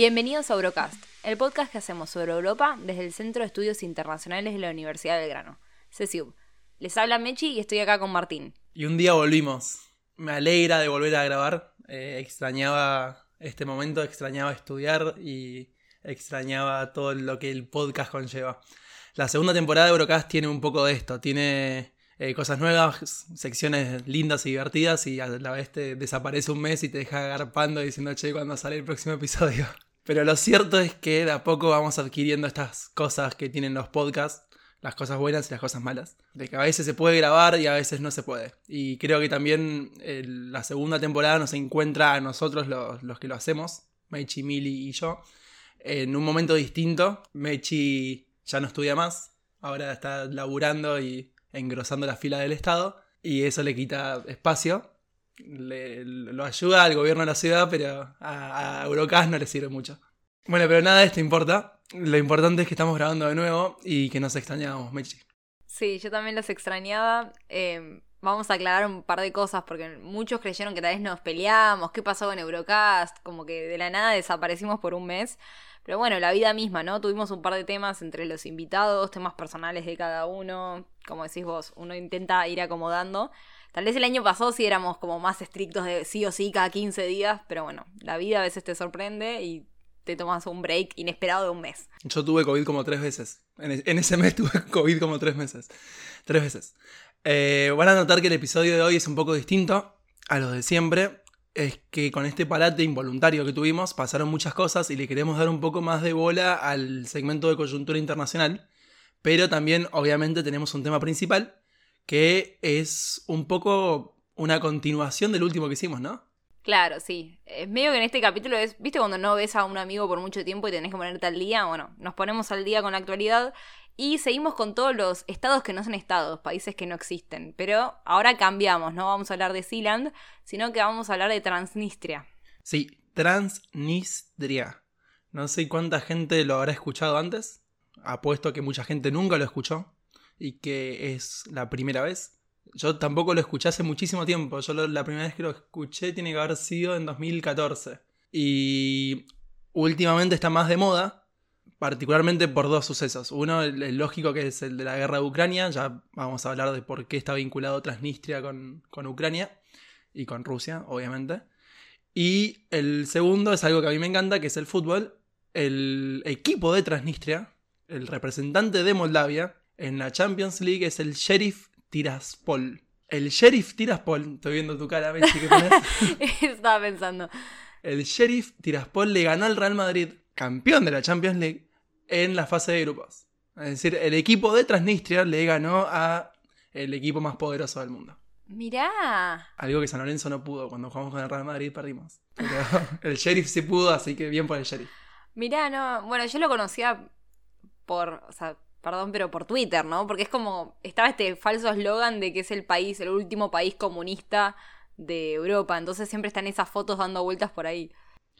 Bienvenidos a Eurocast, el podcast que hacemos sobre Europa desde el Centro de Estudios Internacionales de la Universidad de Belgrano, CESIUB. Les habla Mechi y estoy acá con Martín. Y un día volvimos. Me alegra de volver a grabar. Eh, extrañaba este momento, extrañaba estudiar y extrañaba todo lo que el podcast conlleva. La segunda temporada de Eurocast tiene un poco de esto, tiene eh, cosas nuevas, secciones lindas y divertidas y a la vez te desaparece un mes y te deja agarpando diciendo, che, ¿cuándo sale el próximo episodio? Pero lo cierto es que de a poco vamos adquiriendo estas cosas que tienen los podcasts, las cosas buenas y las cosas malas. De que a veces se puede grabar y a veces no se puede. Y creo que también la segunda temporada nos encuentra a nosotros los, los que lo hacemos, Mechi, Mili y yo, en un momento distinto. Mechi ya no estudia más, ahora está laburando y engrosando la fila del Estado y eso le quita espacio. Le, lo ayuda al gobierno de la ciudad, pero a, Eurocast no le sirve mucho. Bueno, pero nada de esto importa. Lo importante es que estamos grabando de nuevo y que nos extrañamos, Mechi. Sí, yo también los extrañaba. Eh, vamos a aclarar un par de cosas porque muchos creyeron que tal vez nos peleamos, qué pasó con Eurocast, como que de la nada desaparecimos por un mes. Pero bueno, la vida misma, ¿no? Tuvimos un par de temas entre los invitados, temas personales de cada uno. Como decís vos, uno intenta ir acomodando. Tal vez el año pasado sí éramos como más estrictos de sí o sí cada 15 días, pero bueno, la vida a veces te sorprende y te tomas un break inesperado de un mes. Yo tuve COVID como tres veces. En, ese mes tuve COVID como tres meses. Tres veces. Eh, van a notar que el episodio de hoy es un poco distinto a los de siempre es que con este parate involuntario que tuvimos pasaron muchas cosas y le queremos dar un poco más de bola al segmento de coyuntura internacional, pero también obviamente tenemos un tema principal que es un poco una continuación del último que hicimos, ¿no? Claro, sí. Es medio que en este capítulo es, ¿viste cuando no ves a un amigo por mucho tiempo y tenés que ponerte al día? Bueno, nos ponemos al día con la actualidad y seguimos con todos los estados que no son estados, países que no existen. Pero ahora cambiamos, no vamos a hablar de Sealand, sino que vamos a hablar de Transnistria. Sí, Transnistria. No sé cuánta gente lo habrá escuchado antes. Apuesto que mucha gente nunca lo escuchó y que es la primera vez. Yo tampoco lo escuché hace muchísimo tiempo. Yo la primera vez que lo escuché tiene que haber sido en 2014. Y últimamente está más de moda particularmente por dos sucesos. Uno, el, lógico, que es el de la guerra de Ucrania, ya vamos a hablar de por qué está vinculado Transnistria con, con Ucrania y con Rusia, obviamente. Y el segundo es algo que a mí me encanta, que es el fútbol. El equipo de Transnistria, el representante de Moldavia en la Champions League es el Sheriff Tiraspol. El Sheriff Tiraspol, estoy viendo tu cara, ¿ves qué pones? Estaba pensando. El Sheriff Tiraspol le ganó al Real Madrid, campeón de la Champions League, en la fase de grupos. Es decir, el equipo de Transnistria le ganó a el equipo más poderoso del mundo. Mirá. Algo que San Lorenzo no pudo. Cuando jugamos con el Real Madrid perdimos. el sheriff sí pudo, así que bien por el sheriff. Mirá, no. Bueno, yo lo conocía por. O sea, perdón, pero por Twitter, ¿no? Porque es como. Estaba este falso eslogan de que es el país, el último país comunista de Europa. Entonces siempre están esas fotos dando vueltas por ahí.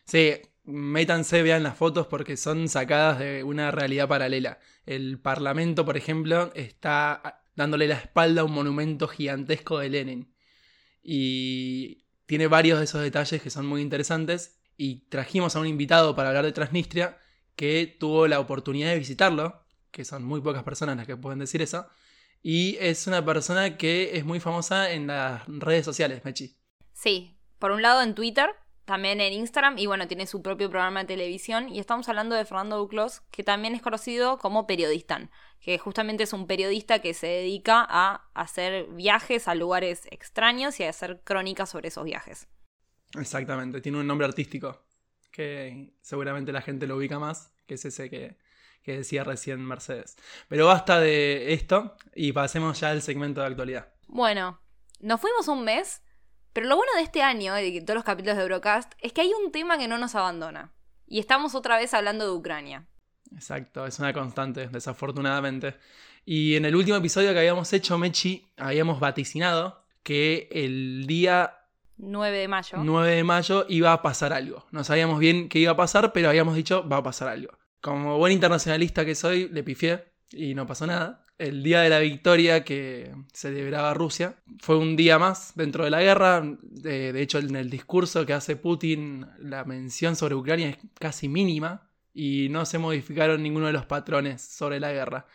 Sí, métanse, vean las fotos porque son sacadas de una realidad paralela. El Parlamento, por ejemplo, está dándole la espalda a un monumento gigantesco de Lenin. Y tiene varios de esos detalles que son muy interesantes. Y trajimos a un invitado para hablar de Transnistria que tuvo la oportunidad de visitarlo, que son muy pocas personas las que pueden decir eso. Y es una persona que es muy famosa en las redes sociales, Mechi. Sí, por un lado en Twitter, también en Instagram y bueno, tiene su propio programa de televisión y estamos hablando de Fernando Duclos, que también es conocido como periodista, que justamente es un periodista que se dedica a hacer viajes a lugares extraños y a hacer crónicas sobre esos viajes. Exactamente, tiene un nombre artístico que seguramente la gente lo ubica más, que es ese que, que decía recién Mercedes. Pero basta de esto y pasemos ya al segmento de actualidad. Bueno, nos fuimos un mes pero lo bueno de este año, de todos los capítulos de Eurocast, es que hay un tema que no nos abandona. Y estamos otra vez hablando de Ucrania. Exacto, es una constante, desafortunadamente. Y en el último episodio que habíamos hecho, Mechi, habíamos vaticinado que el día 9 de mayo. 9 de mayo iba a pasar algo. No sabíamos bien qué iba a pasar, pero habíamos dicho va a pasar algo. Como buen internacionalista que soy, le pifié y no pasó nada. El día de la victoria que celebraba Rusia. Fue un día más dentro de la guerra. De, de, hecho, en el discurso que hace Putin, la mención sobre Ucrania es casi mínima y no se modificaron ninguno de los patrones sobre la guerra.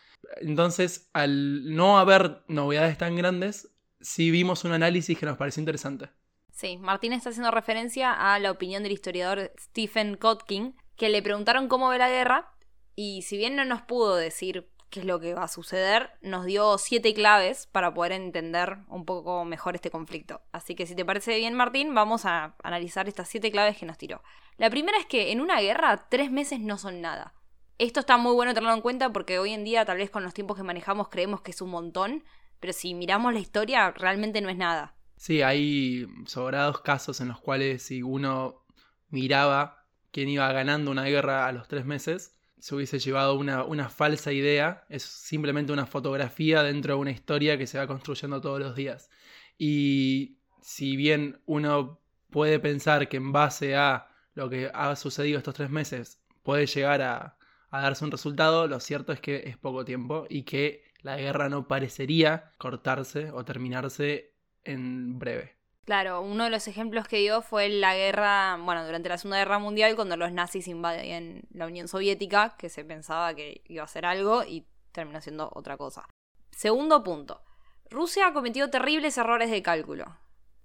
Entonces, al no haber novedades tan grandes, sí vimos un análisis que nos pareció interesante. Sí, Martín está haciendo referencia a la opinión del historiador Stephen Kotkin, que le preguntaron cómo ve la guerra, y si bien no nos pudo decir qué es lo que va a suceder, nos dio siete claves para poder entender un poco mejor este conflicto. Así que si te parece bien, Martín, vamos a analizar estas siete claves que nos tiró. La primera es que en una guerra tres meses no son nada. Esto está muy bueno tenerlo en cuenta porque hoy en día, tal vez con los tiempos que manejamos, creemos que es un montón, pero si miramos la historia, realmente no es nada. Sí, hay sobrados casos en los cuales si uno miraba quién iba ganando una guerra a los tres meses, se hubiese llevado una, una, falsa idea, es simplemente una fotografía dentro de una historia que se va construyendo todos los días. Y si bien uno puede pensar que en base a lo que ha sucedido estos tres meses puede llegar a, a darse un resultado, lo cierto es que es poco tiempo y que la guerra no parecería cortarse o terminarse en breve. Claro, uno de los ejemplos que dio fue la guerra, bueno, durante la Segunda Guerra Mundial, cuando los nazis invadían la Unión Soviética, que se pensaba que iba a ser algo y terminó siendo otra cosa. Segundo punto. Rusia ha cometido terribles errores de cálculo.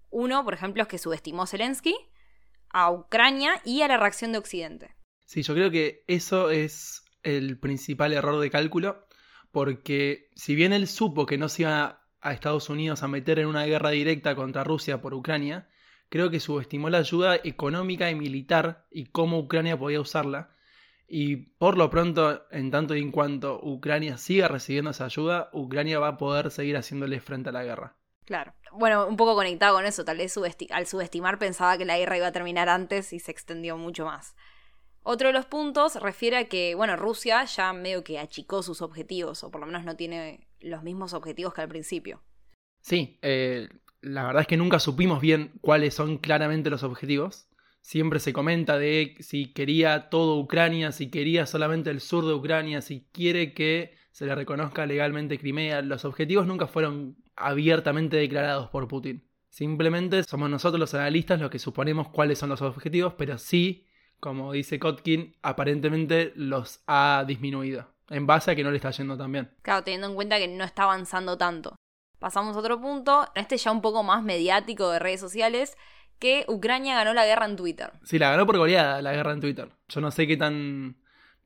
Uno, por ejemplo, es que subestimó Zelensky, a Ucrania y a la reacción de Occidente. Sí, yo creo que eso es el principal error de cálculo, porque si bien él supo que no se iba a Estados Unidos a meter en una guerra directa contra Rusia por Ucrania, creo que subestimó la ayuda económica y militar y cómo Ucrania podía usarla. Y por lo pronto, en tanto y en cuanto Ucrania siga recibiendo esa ayuda, Ucrania va a poder seguir haciéndole frente a la guerra. Claro. Bueno, un poco conectado con eso, tal vez al subestimar pensaba que la guerra iba a terminar antes y se extendió mucho más. Otro de los puntos refiere a que, bueno, Rusia ya medio que achicó sus objetivos, o por lo menos no tiene los mismos objetivos que al principio. Sí, eh, la verdad es que nunca supimos bien cuáles son claramente los objetivos. Siempre se comenta de si quería todo Ucrania, si quería solamente el sur de Ucrania, si quiere que se le reconozca legalmente Crimea. Los objetivos nunca fueron abiertamente declarados por Putin. Simplemente somos nosotros los analistas los que suponemos cuáles son los objetivos, pero sí como dice Kotkin, aparentemente los ha disminuido. En base a que no le está yendo tan bien. Claro, teniendo en cuenta que no está avanzando tanto. Pasamos a otro punto, este ya un poco más mediático de redes sociales, que Ucrania ganó la guerra en Twitter. Sí, la ganó por goleada la guerra en Twitter. Yo no sé qué tan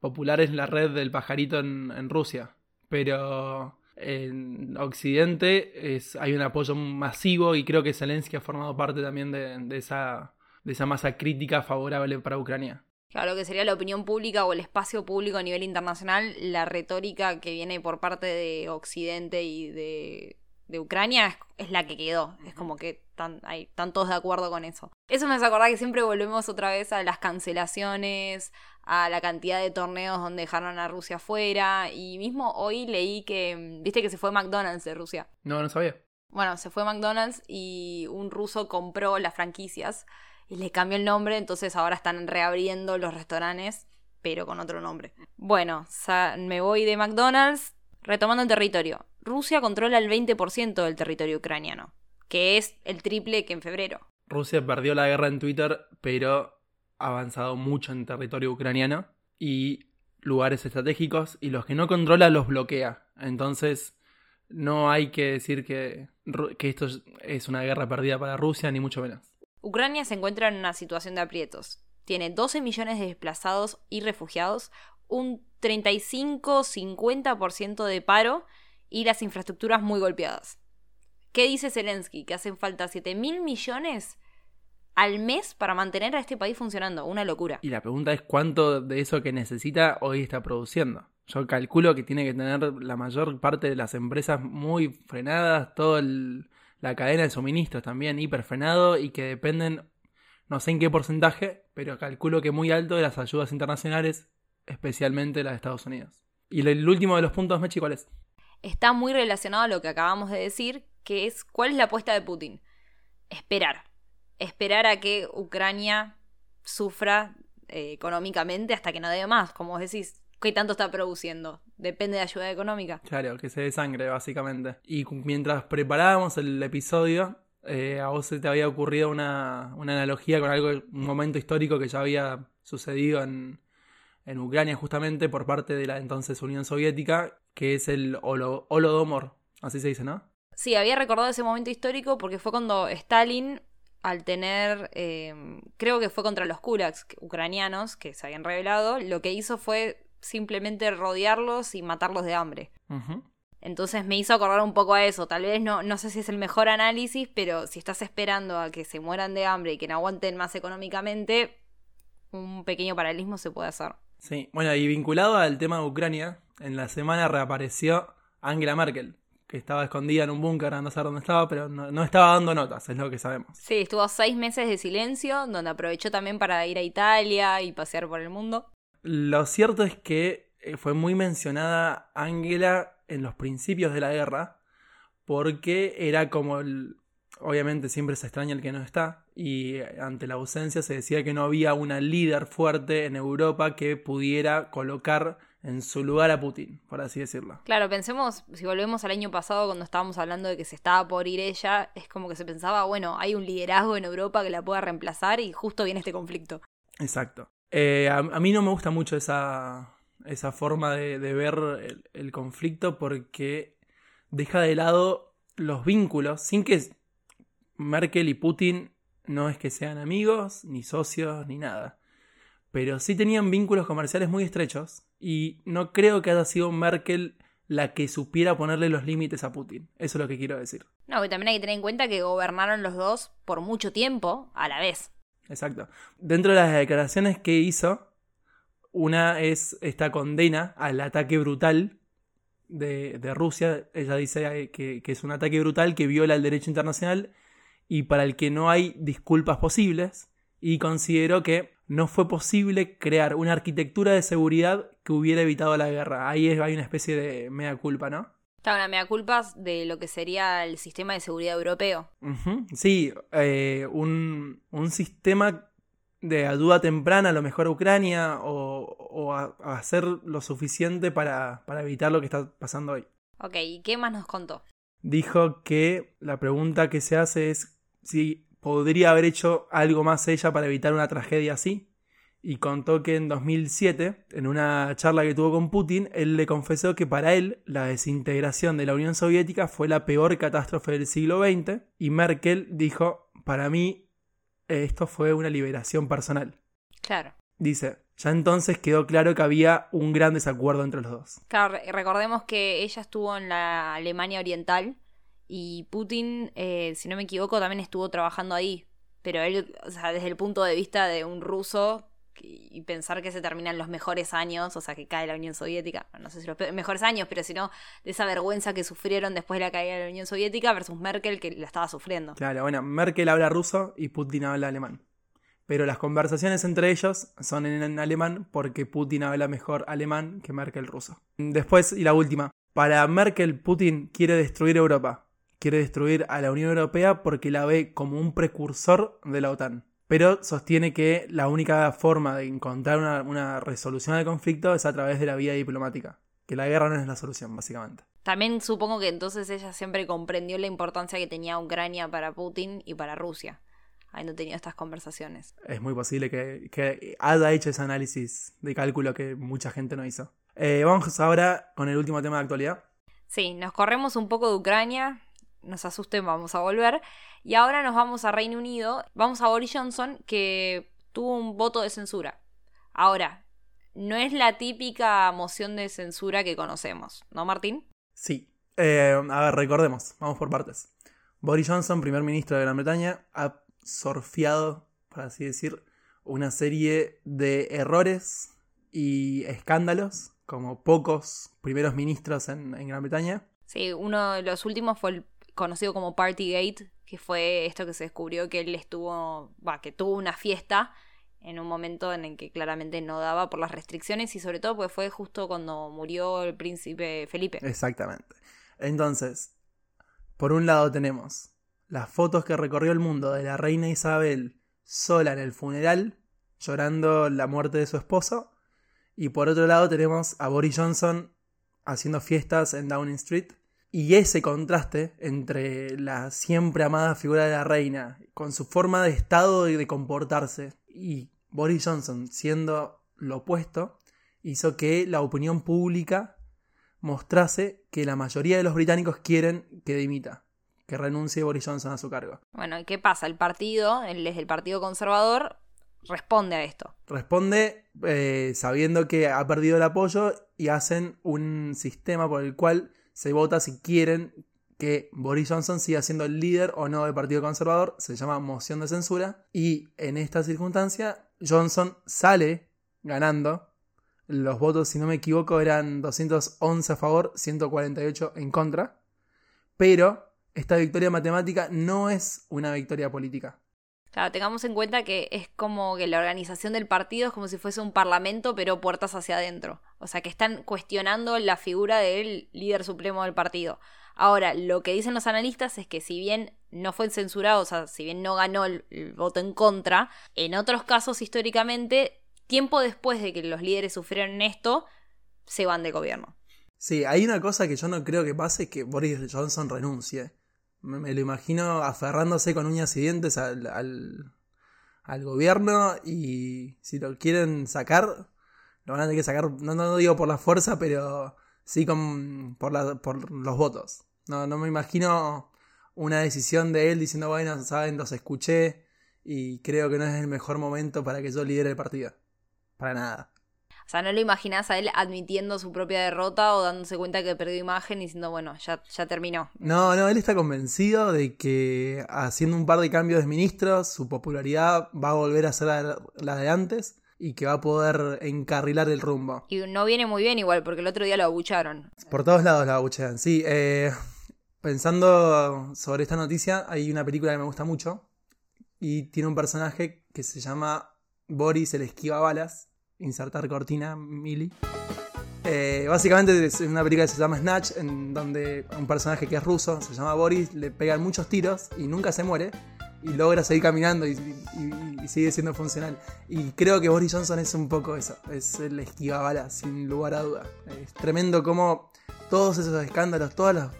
popular es la red del pajarito en, Rusia, pero en Occidente es, hay un apoyo masivo y creo que Zelensky ha formado parte también de esa de esa masa crítica favorable para Ucrania. Claro, lo que sería la opinión pública o el espacio público a nivel internacional, la retórica que viene por parte de Occidente y de, Ucrania es, la que quedó. Es como que están, están todos de acuerdo con eso. Eso me hace acordar que siempre volvemos otra vez a las cancelaciones, a la cantidad de torneos donde dejaron a Rusia fuera. Y mismo hoy leí que, viste que se fue McDonald's de Rusia. No, no sabía. Bueno, se fue McDonald's y un ruso compró las franquicias y le cambió el nombre, entonces ahora están reabriendo los restaurantes, pero con otro nombre. Bueno, me voy de McDonald's, retomando el territorio. Rusia controla el 20% del territorio ucraniano, que es el triple que en febrero. Rusia perdió la guerra en Twitter, pero ha avanzado mucho en territorio ucraniano y lugares estratégicos, y los que no controla los bloquea. Entonces, no hay que decir que, que esto es una guerra perdida para Rusia, ni mucho menos. Ucrania se encuentra en una situación de aprietos. Tiene 12 millones de desplazados y refugiados, un 35-50% de paro y las infraestructuras muy golpeadas. ¿Qué dice Zelensky? Que hacen falta 7 mil millones al mes para mantener a este país funcionando. Una locura. Y la pregunta es cuánto de eso que necesita hoy está produciendo. Yo calculo que tiene que tener la mayor parte de las empresas muy frenadas, todo el, la cadena de suministros también hiperfrenado y que dependen, no sé en qué porcentaje, pero calculo que muy alto de las ayudas internacionales, especialmente las de Estados Unidos. Y el último de los puntos, Mechi, ¿cuál es? Está muy relacionado a lo que acabamos de decir, que es cuál es la apuesta de Putin. Esperar. Esperar a que Ucrania sufra eh, económicamente hasta que no dé más. Como decís, ¿qué tanto está produciendo? Depende de ayuda económica. Claro, que se dé sangre, básicamente. Y mientras preparábamos el episodio, eh, a vos se te había ocurrido una, una, analogía con algo, un momento histórico que ya había sucedido en, en Ucrania justamente por parte de la entonces Unión Soviética, que es el Holodomor, así se dice, ¿no? Sí, había recordado ese momento histórico porque fue cuando Stalin, al tener, em, creo que fue contra los kulaks ucranianos que se habían revelado, lo que hizo fue simplemente rodearlos y matarlos de hambre. Entonces me hizo acordar un poco a eso. Tal vez no, no sé si es el mejor análisis, pero si estás esperando a que se mueran de hambre y que no aguanten más económicamente, un pequeño paralelismo se puede hacer. Sí, bueno, y vinculado al tema de Ucrania, en la semana reapareció Angela Merkel, que estaba escondida en un búnker, no sé dónde estaba, pero no, estaba dando notas, es lo que sabemos. Sí, estuvo seis meses de silencio, donde aprovechó también para ir a Italia y pasear por el mundo. Lo cierto es que eh, fue muy mencionada Angela en los principios de la guerra, porque era como el, obviamente siempre se extraña el que no está y ante la ausencia se decía que no había una líder fuerte en Europa que pudiera colocar en su lugar a Putin, por así decirlo. Claro, pensemos, si volvemos al año pasado cuando estábamos hablando de que se estaba por ir ella, es como que se pensaba, bueno, hay un liderazgo en Europa que la pueda reemplazar y justo viene este conflicto. Exacto. Eh, a, mí no me gusta mucho esa, esa forma de, ver el conflicto porque deja de lado los vínculos, sin que Merkel y Putin no es que sean amigos, ni socios, ni nada. Pero sí tenían vínculos comerciales muy estrechos y no creo que haya sido Merkel la que supiera ponerle los límites a Putin. Eso es lo que quiero decir. No, y también hay que tener en cuenta que gobernaron los dos por mucho tiempo a la vez. Exacto. Dentro de las declaraciones que hizo, una es esta condena al ataque brutal de, Rusia. Ella dice que, que, es un ataque brutal que viola el derecho internacional y para el que no hay disculpas posibles, y considero que no fue posible crear una arquitectura de seguridad que hubiera evitado la guerra. Ahí hay una especie de mea culpa, ¿no? Está una mea culpa de lo que sería el sistema de seguridad europeo. Sí, eh, un, sistema de ayuda temprana, a lo mejor a Ucrania, o, a, hacer lo suficiente para, para evitar lo que está pasando hoy. Ok, ¿y qué más nos contó? Dijo que la pregunta que se hace es si podría haber hecho algo más ella para evitar una tragedia así. Y contó que en 2007, en una charla que tuvo con Putin, él le confesó que para él la desintegración de la Unión Soviética fue la peor catástrofe del siglo XX. Y Merkel dijo, para mí esto fue una liberación personal. Claro. Dice, ya entonces quedó claro que había un gran desacuerdo entre los dos. Claro, recordemos que ella estuvo en la Alemania Oriental y Putin, eh, si no me equivoco, también estuvo trabajando ahí. Pero él, o sea, desde el punto de vista de un ruso y pensar que se terminan los mejores años, o sea, que cae la Unión Soviética, no sé si los mejores años, pero si no, de esa vergüenza que sufrieron después de la caída de la Unión Soviética versus Merkel que la estaba sufriendo. Claro, bueno, Merkel habla ruso y Putin habla alemán. Pero las conversaciones entre ellos son en alemán porque Putin habla mejor alemán que Merkel ruso. Después, y la última, para Merkel, Putin quiere destruir Europa quiere destruir a la Unión Europea porque la ve como un precursor de la OTAN. Pero sostiene que la única forma de encontrar una, resolución al conflicto es a través de la vía diplomática. Que la guerra no es la solución, básicamente. También supongo que entonces ella siempre comprendió la importancia que tenía Ucrania para Putin y para Rusia, habiendo tenido estas conversaciones. Es muy posible que, haya hecho ese análisis de cálculo que mucha gente no hizo. Eh, vamos ahora con el último tema de actualidad. Sí, nos corremos un poco de Ucrania, nos asusten, vamos a volver. Y ahora nos vamos a Reino Unido, vamos a Boris Johnson, que tuvo un voto de censura. Ahora, no es la típica moción de censura que conocemos, ¿no, Martín? Sí. Eh, a ver, recordemos, vamos por partes. Boris Johnson, primer ministro de Gran Bretaña, ha sorfiado, por así decir, una serie de errores y escándalos, como pocos primeros ministros en, en Gran Bretaña. Sí, uno de los últimos fue el conocido como Partygate, que fue esto que se descubrió que él estuvo, va, que tuvo una fiesta en un momento en el que claramente no daba por las restricciones y sobre todo porque fue justo cuando murió el príncipe Felipe. Exactamente. Entonces, por un lado tenemos las fotos que recorrió el mundo de la reina Isabel sola en el funeral, llorando la muerte de su esposo, Y por otro lado tenemos a Boris Johnson haciendo fiestas en Downing Street. Y ese contraste entre la siempre amada figura de la reina, con su forma de estado y de comportarse, y Boris Johnson siendo lo opuesto, hizo que la opinión pública mostrase que la mayoría de los británicos quieren que dimita, que renuncie Boris Johnson a su cargo. Bueno, ¿y qué pasa? El partido, el, el Partido Conservador, responde a esto. Responde eh, sabiendo que ha perdido el apoyo y hacen un sistema por el cual se vota si quieren que Boris Johnson siga siendo el líder o no del Partido Conservador, se llama moción de censura, y en esta circunstancia Johnson sale ganando. Los votos, si no me equivoco, eran 211 a favor, 148 en contra. Pero esta victoria matemática no es una victoria política. Claro, tengamos en cuenta que es como que la organización del partido es como si fuese un parlamento, pero puertas hacia adentro. O sea, que están cuestionando la figura del líder supremo del partido. Ahora, lo que dicen los analistas es que si bien no fue censurado, o sea, si bien no ganó el, voto en contra, en otros casos históricamente, tiempo después de que los líderes sufrieron esto, se van del gobierno. Sí, hay una cosa que yo no creo que pase, que Boris Johnson renuncie. Me, lo imagino aferrándose con uñas y dientes al, al, al gobierno y si lo quieren sacar, lo van a tener que sacar, no, no digo por la fuerza, pero sí con, por, la, por los votos. No, no me imagino una decisión de él diciendo, bueno, saben, los escuché y creo que no es el mejor momento para que yo lidere el partido. Para nada. O sea, no lo imaginás a él admitiendo su propia derrota o dándose cuenta que perdió imagen y diciendo, bueno, ya, ya terminó. No, no, él está convencido de que haciendo un par de cambios de ministros, su popularidad va a volver a ser la, la de antes y que va a poder encarrilar el rumbo. Y no viene muy bien igual, porque el otro día lo abucharon. Por todos lados la abuchean, sí. Eh, pensando sobre esta noticia, hay una película que me gusta mucho y tiene un personaje que se llama Boris el esquiva balas. Insertar cortina, Mili. Eh, básicamente es una película que se llama Snatch, en donde un personaje que es ruso, se llama Boris, le pegan muchos tiros y nunca se muere. Y logra seguir caminando y, y- sigue siendo funcional. Y creo que Boris Johnson es un poco eso. Es el esquiva balas, sin lugar a duda. Es tremendo como todos esos escándalos, todos los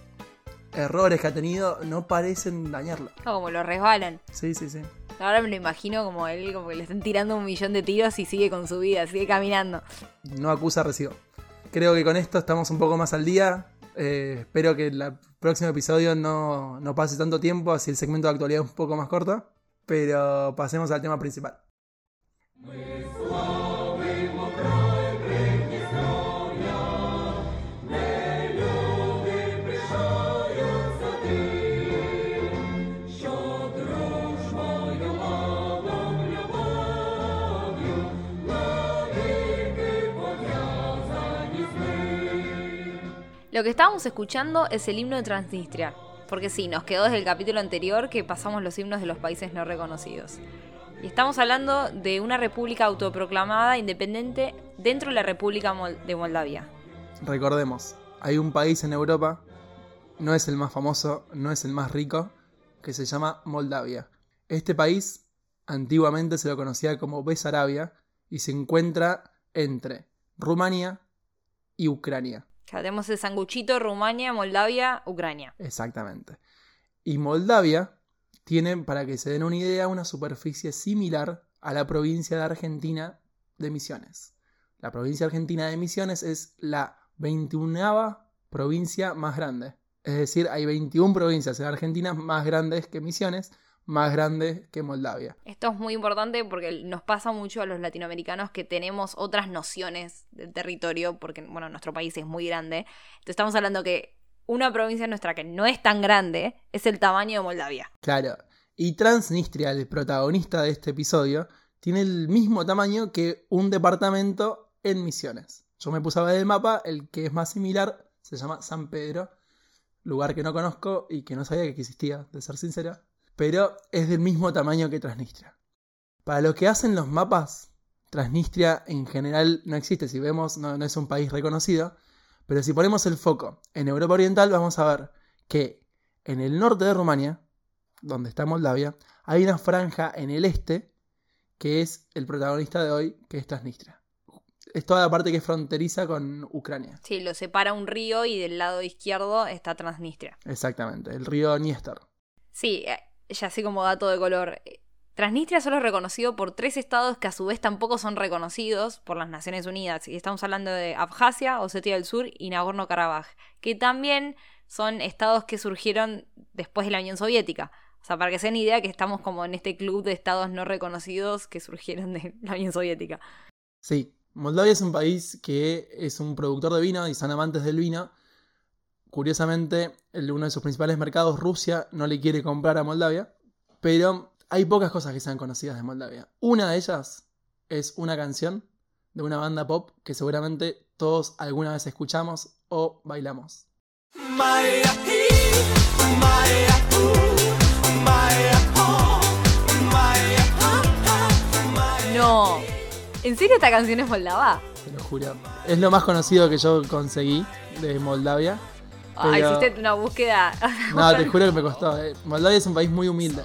errores que ha tenido, no parecen dañarlo. No, como lo resbalan. Sí, sí, sí. Ahora me lo imagino como él, como que le están tirando un millón de tiros y sigue con su vida, sigue caminando. no acusa recibo. Creo que con esto estamos un poco más al día. Eh, espero que el próximo episodio no, no pase tanto tiempo, así el segmento de actualidad es un poco más corto. Pero pasemos al tema principal. Lo que estábamos escuchando es el himno de Transnistria. Porque sí, nos quedó desde el capítulo anterior que pasamos los himnos de los países no reconocidos. Y estamos hablando de una república autoproclamada independiente dentro de la República de Moldavia. Recordemos, hay un país en Europa, no es el más famoso, no es el más rico, que se llama Moldavia. Este país antiguamente se lo conocía como Besarabia y se encuentra entre Rumania y Ucrania. Ya tenemos el sanguchito Rumania, Moldavia, Ucrania. Exactamente. Y Moldavia tiene, para que se den una idea, una superficie similar a la provincia de Argentina de Misiones. La provincia argentina de Misiones es la 21 provincia más grande. Es decir, hay 21 provincias en Argentina más grandes que Misiones, más grandes que Moldavia. Esto es muy importante porque nos pasa mucho a los latinoamericanos que tenemos otras nociones del territorio, porque bueno, nuestro país es muy grande. Entonces estamos hablando que una provincia nuestra que no es tan grande es el tamaño de Moldavia. Claro. Y Transnistria, el protagonista de este episodio, tiene el mismo tamaño que un departamento en Misiones. Yo me puse a ver el mapa, el que es más similar se llama San Pedro, lugar que no conozco y que no sabía que existía, de ser sincero, pero es del mismo tamaño que Transnistria. Para lo que hacen los mapas, Transnistria en general no existe, si vemos no, no es un país reconocido, pero si ponemos el foco en Europa Oriental vamos a ver que en el norte de Rumania, donde está Moldavia, hay una franja en el este que es el protagonista de hoy, que es Transnistria. es toda la parte que es fronteriza con Ucrania. Sí, lo separa un río y del lado izquierdo está Transnistria. Exactamente, el río Dniester. Sí, ya así como dato de color. Transnistria solo es reconocido por tres estados que a su vez tampoco son reconocidos por las Naciones Unidas. Y estamos hablando de Abjasia, Osetia del Sur y Nagorno-Karabaj, que también son estados que surgieron después de la Unión Soviética. O sea, para que se den idea que estamos como en este club de estados no reconocidos que surgieron de la Unión Soviética. Sí, Moldavia es un país que es un productor de vino y son amantes del vino. Curiosamente, uno de sus principales mercados, Rusia, no le quiere comprar a Moldavia, pero hay pocas cosas que sean conocidas de Moldavia. Una de ellas es una canción de una banda pop que seguramente todos alguna vez escuchamos o bailamos. No. ¿En serio esta canción es moldava? Te lo juro. Es lo más conocido que yo conseguí de Moldavia. Pero- hiciste una búsqueda. No, te juro que me costó. eh. Moldavia es un país muy humilde.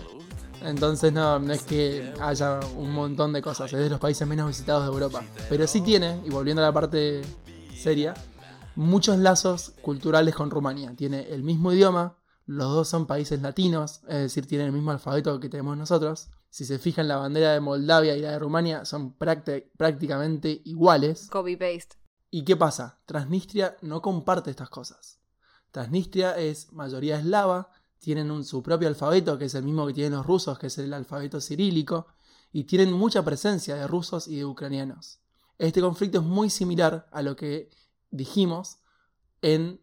Entonces no, no es que haya un montón de cosas. Es de los países menos visitados de Europa. Pero sí tiene, y volviendo a la parte seria, muchos lazos culturales con Rumania. Tiene el mismo idioma, los dos son países latinos, es decir, tienen el mismo alfabeto que tenemos nosotros. Si se fijan, la bandera de Moldavia y la de Rumania son prácti- prácticamente iguales. Copy paste. ¿Y qué pasa? Transnistria no comparte estas cosas. Transnistria es mayoría eslava, tienen un- su propio alfabeto, que es el mismo que tienen los rusos, que es el alfabeto cirílico, y tienen mucha presencia de rusos y de ucranianos. Este conflicto es muy similar a lo que dijimos en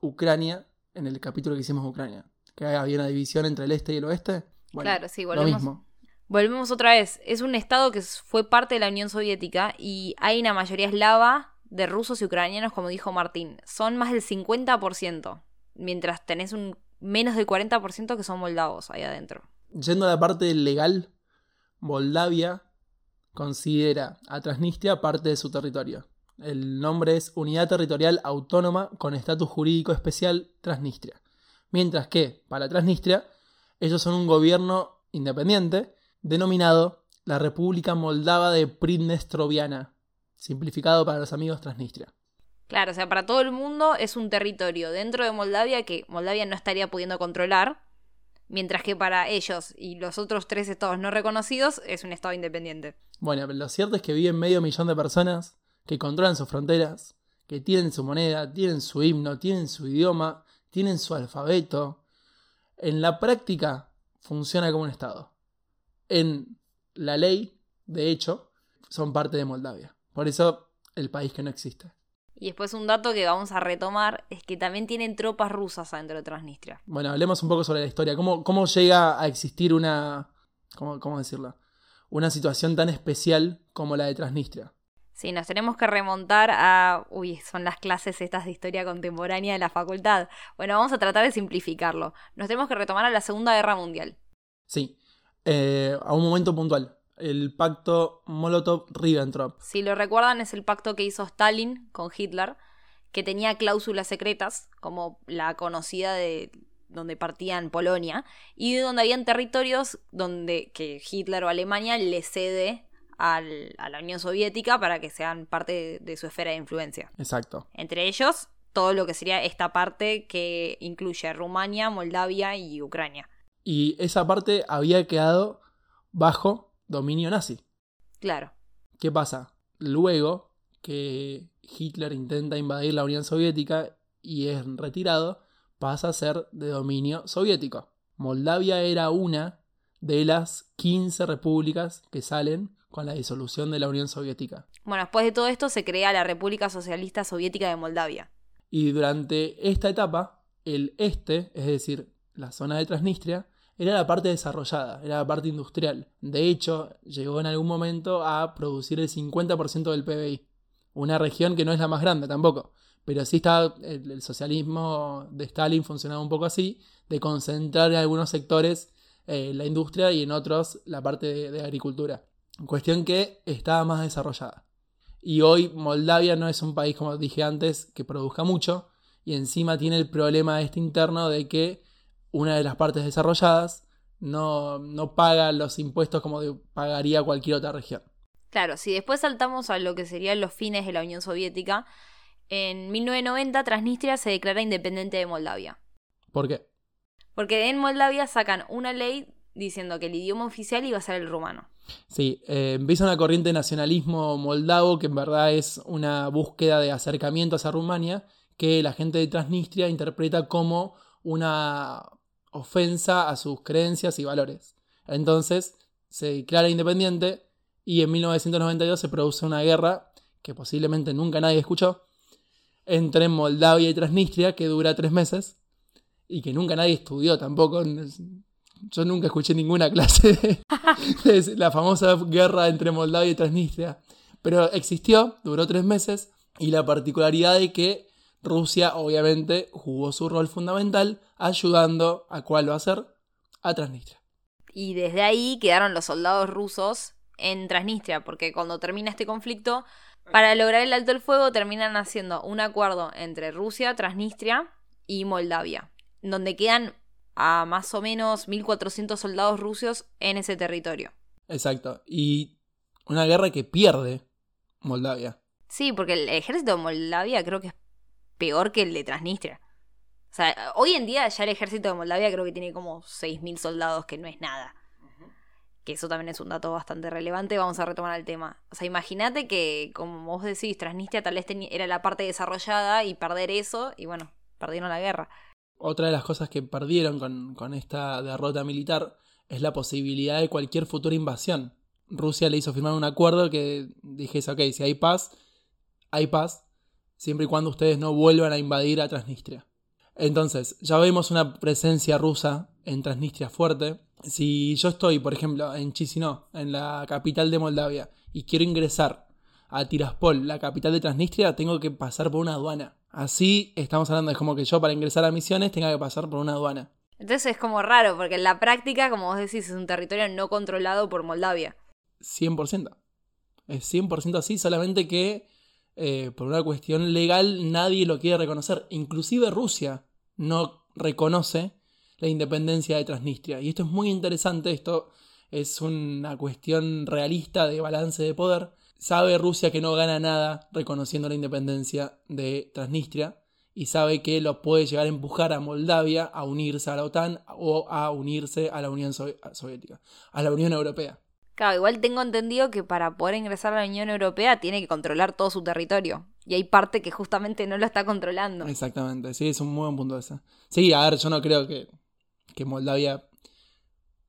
Ucrania, en el capítulo que hicimos de Ucrania, que había una división entre el este y el oeste. Bueno, claro, sí, lo volvemos. mismo. Volvemos otra vez. Es un estado que fue parte de la Unión Soviética y hay una mayoría eslava de rusos y ucranianos, como dijo Martín. Son más del 50%, mientras tenés un menos del 40% que son moldavos ahí adentro. Yendo a la parte legal, Moldavia considera a Transnistria parte de su territorio. El nombre es Unidad Territorial Autónoma con Estatus Jurídico Especial Transnistria. Mientras que, para Transnistria, ellos son un gobierno independiente denominado la República Moldava de Pridnestroviana, simplificado para los amigos Transnistria. Claro, o sea, para todo el mundo es un territorio dentro de Moldavia que Moldavia no estaría pudiendo controlar, mientras que para ellos y los otros tres estados no reconocidos es un estado independiente. Bueno, pero lo cierto es que viven medio millón de personas que controlan sus fronteras, que tienen su moneda, tienen su himno, tienen su idioma, tienen su alfabeto. En la práctica funciona como un Estado. En la ley, de hecho, son parte de Moldavia. Por eso el país que no existe. Y después un dato que vamos a retomar es que también tienen tropas rusas adentro de Transnistria. Bueno, hablemos un poco sobre la historia. ¿Cómo, cómo llega a existir una... ¿cómo, cómo decirlo? Una situación tan especial como la de Transnistria. Sí, nos tenemos que remontar a... Uy, son las clases estas de historia contemporánea de la facultad. Bueno, vamos a tratar de simplificarlo. Nos tenemos que retomar a la Segunda Guerra Mundial. Sí, eh, a un momento puntual. El pacto Molotov-Ribbentrop. Si lo recuerdan, es el pacto que hizo Stalin con Hitler, que tenía cláusulas secretas, como la conocida de donde partían Polonia, y donde habían territorios donde que Hitler o Alemania le cede al- a la Unión Soviética para que sean parte de, de su esfera de influencia. Exacto. Entre ellos, todo lo que sería esta parte que incluye Rumania, Moldavia y Ucrania. Y esa parte había quedado bajo dominio nazi. Claro. ¿Qué pasa? Luego que Hitler intenta invadir la Unión Soviética y es retirado, pasa a ser de dominio soviético. Moldavia era una de las 15 repúblicas que salen con la disolución de la Unión Soviética. Bueno, después de todo esto se crea la República Socialista Soviética de Moldavia. Y durante esta etapa, el este, es decir, la zona de Transnistria, era la parte desarrollada, era la parte industrial. De hecho, llegó en algún momento a producir el 50% del PBI. Una región que no es la más grande tampoco, pero sí está el, socialismo de Stalin funcionaba un poco así, de concentrar en algunos sectores eh, la industria y en otros la parte de, de agricultura. Cuestión que estaba más desarrollada. Y hoy Moldavia no es un país, como dije antes, que produzca mucho. Y encima tiene el problema este interno de que una de las partes desarrolladas no, no paga los impuestos como de- pagaría cualquier otra región. Claro, si después saltamos a lo que serían los fines de la Unión Soviética, en 1990 Transnistria se declara independiente de Moldavia. ¿Por qué? Porque en Moldavia sacan una ley diciendo que el idioma oficial iba a ser el rumano. Sí, eh, empieza una corriente de nacionalismo moldavo que en verdad es una búsqueda de acercamiento hacia Rumania que la gente de Transnistria interpreta como una ofensa a sus creencias y valores. Entonces se declara independiente y en 1992 se produce una guerra que posiblemente nunca nadie escuchó entre Moldavia y Transnistria que dura tres meses y que nunca nadie estudió tampoco. Yo nunca escuché ninguna clase de, la famosa guerra entre Moldavia y Transnistria. Pero existió, duró tres meses, y la particularidad de que Rusia obviamente jugó su rol fundamental ayudando a cuál va a ser a Transnistria. Y desde ahí quedaron los soldados rusos en Transnistria, porque cuando termina este conflicto, para lograr el alto el fuego terminan haciendo un acuerdo entre Rusia, Transnistria y Moldavia, donde quedan a más o menos 1.400 soldados rusos en ese territorio. Exacto. Y una guerra que pierde Moldavia. Sí, porque el ejército de Moldavia creo que es peor que el de Transnistria. O sea, hoy en día ya el ejército de Moldavia creo que tiene como 6.000 soldados, que no es nada. Que eso también es un dato bastante relevante. Vamos a retomar el tema. O sea, imagínate que, como vos decís, Transnistria tal vez era la parte desarrollada y perder eso, y bueno, perdieron la guerra otra de las cosas que perdieron con, esta derrota militar es la posibilidad de cualquier futura invasión. Rusia le hizo firmar un acuerdo que dijese, ok, si hay paz, hay paz, siempre y cuando ustedes no vuelvan a invadir a Transnistria. Entonces, ya vemos una presencia rusa en Transnistria fuerte. Si yo estoy, por ejemplo, en Chisinau, en la capital de Moldavia, y quiero ingresar a Tiraspol, la capital de Transnistria, tengo que pasar por una aduana. Así estamos hablando, es como que yo para ingresar a misiones tenga que pasar por una aduana. Entonces es como raro, porque en la práctica, como vos decís, es un territorio no controlado por Moldavia. 100%. Es 100% así, solamente que eh, por una cuestión legal nadie lo quiere reconocer. Inclusive Rusia no reconoce la independencia de Transnistria. Y esto es muy interesante, esto es una cuestión realista de balance de poder Sabe Rusia que no gana nada reconociendo la independencia de Transnistria y sabe que lo puede llegar a empujar a Moldavia a unirse a la OTAN o a unirse a la Unión Soviética, a la Unión Europea. Claro, igual tengo entendido que para poder ingresar a la Unión Europea tiene que controlar todo su territorio. Y hay parte que justamente no lo está controlando. Exactamente, sí, es un muy buen punto ese. Sí, a ver, yo no creo que, que Moldavia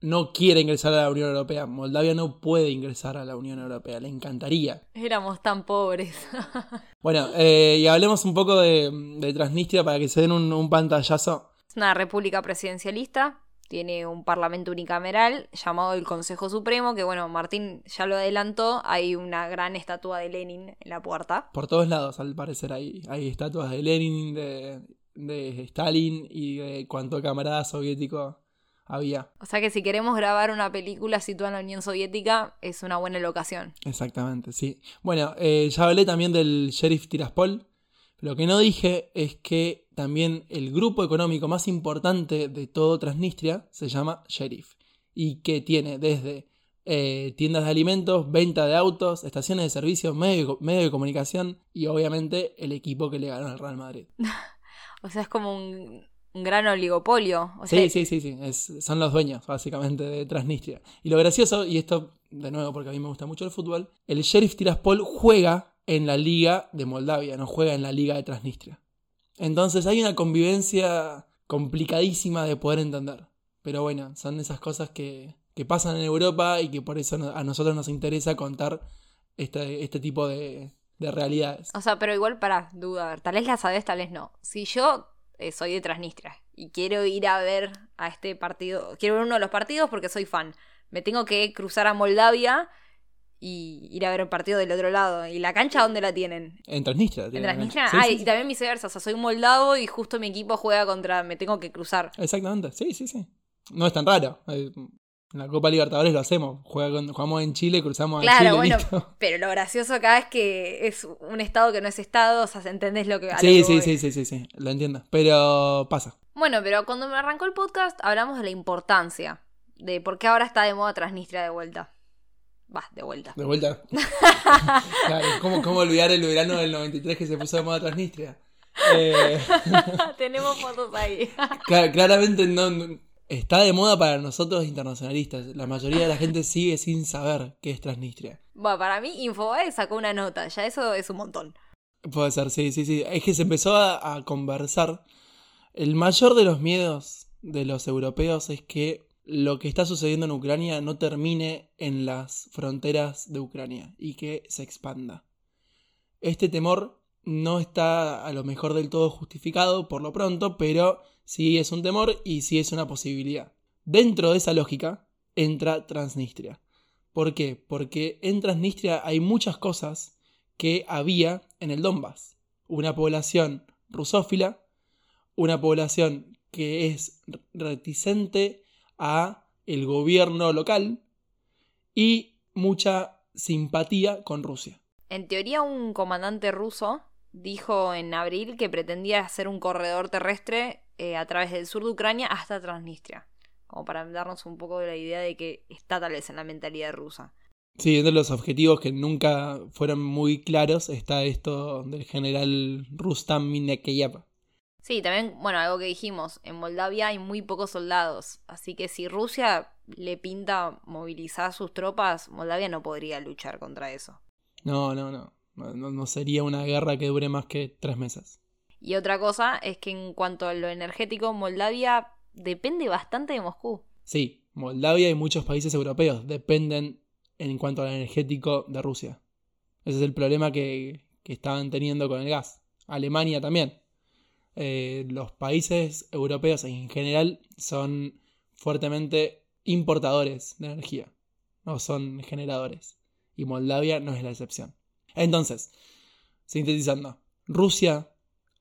no quiere ingresar a la Unión Europea. Moldavia no puede ingresar a la Unión Europea, le encantaría. Éramos tan pobres. bueno, eh, y hablemos un poco de, Transnistria para que se den un, pantallazo. Es una república presidencialista, tiene un parlamento unicameral llamado el Consejo Supremo, que bueno, Martín ya lo adelantó, hay una gran estatua de Lenin en la puerta. Por todos lados, al parecer, hay, hay estatuas de Lenin, de, de Stalin y de cuanto camarada soviético había. O sea que si queremos grabar una película situada en la Unión Soviética, es una buena locación. Exactamente, sí. Bueno, eh, ya hablé también del sheriff Tiraspol. Lo que no dije es que también el grupo económico más importante de todo Transnistria se llama Sheriff. Y que tiene desde eh, tiendas de alimentos, venta de autos, estaciones de servicios, medios medio de comunicación y obviamente el equipo que le ganó al Real Madrid. o sea, es como un, un gran oligopolio. sí, sí, sí, sí, son los dueños básicamente de Transnistria. Y lo gracioso, y esto de nuevo porque a mí me gusta mucho el fútbol, el Sheriff Tiraspol juega en la liga de Moldavia, no juega en la liga de Transnistria. Entonces hay una convivencia complicadísima de poder entender. Pero bueno, son esas cosas que, que pasan en Europa y que por eso a nosotros nos interesa contar este, este tipo de, de realidades. O sea, pero igual para dudar, tal vez la sabes, tal vez no. Si yo eh, soy de Transnistria y quiero ir a ver a este partido, quiero ver uno de los partidos porque soy fan. Me tengo que cruzar a Moldavia y ir a ver un partido del otro lado. ¿Y la cancha dónde la tienen? En Transnistria. En Transnistria. ah, y también viceversa. O sea, soy moldavo y justo mi equipo juega contra. Me tengo que cruzar. Exactamente. Sí, sí, sí. No es tan raro. Eh, en la Copa Libertadores lo hacemos. jugamos en Chile, cruzamos a Chile. Bueno, pero lo gracioso acá es que es un estado que no es estado, o sea, ¿entendés lo que... Sí, sí, sí, sí, sí, sí, lo entiendo. Pero pasa. Bueno, pero cuando me arrancó el podcast hablamos de la importancia de por qué ahora está de moda Transnistria de vuelta. Va, de vuelta. De vuelta. claro, ¿cómo, ¿cómo, olvidar el verano del 93 que se puso de moda Transnistria? Eh... Tenemos fotos ahí. claramente no, está de moda para nosotros internacionalistas. La mayoría de la gente sigue sin saber qué es Transnistria. Bueno, para mí Infobae sacó una nota, ya eso es un montón. Puede ser, sí, sí, sí. Es que se empezó a, a conversar. El mayor de los miedos de los europeos es que lo que está sucediendo en Ucrania no termine en las fronteras de Ucrania y que se expanda. Este temor no está a lo mejor del todo justificado por lo pronto, pero sí es un temor y sí es una posibilidad. Dentro de esa lógica entra Transnistria. ¿Por qué? Porque en Transnistria hay muchas cosas que había en el Donbass. Una población rusófila, una población que es reticente a el gobierno local y mucha simpatía con Rusia. En teoría un comandante ruso dijo en abril que pretendía hacer un corredor terrestre eh, a través del sur de Ucrania hasta Transnistria, como para darnos un poco de la idea de que está tal vez en la mentalidad rusa. Sí, entre los objetivos que nunca fueron muy claros está esto del general Rustam Minekeyev. Sí, también, bueno, algo que dijimos, en Moldavia hay muy pocos soldados, así que si Rusia le pinta movilizar sus tropas, Moldavia no podría luchar contra eso. No, no, no, no, no sería una guerra que dure más que tres meses. Y otra cosa es que en cuanto a lo energético, Moldavia depende bastante de Moscú. Sí, Moldavia y muchos países europeos dependen en cuanto al energético de Rusia. Ese es el problema que, que estaban teniendo con el gas. Alemania también. Eh, los países europeos en general son fuertemente importadores de energía, no son generadores. Y Moldavia no es la excepción. Entonces, sintetizando, Rusia,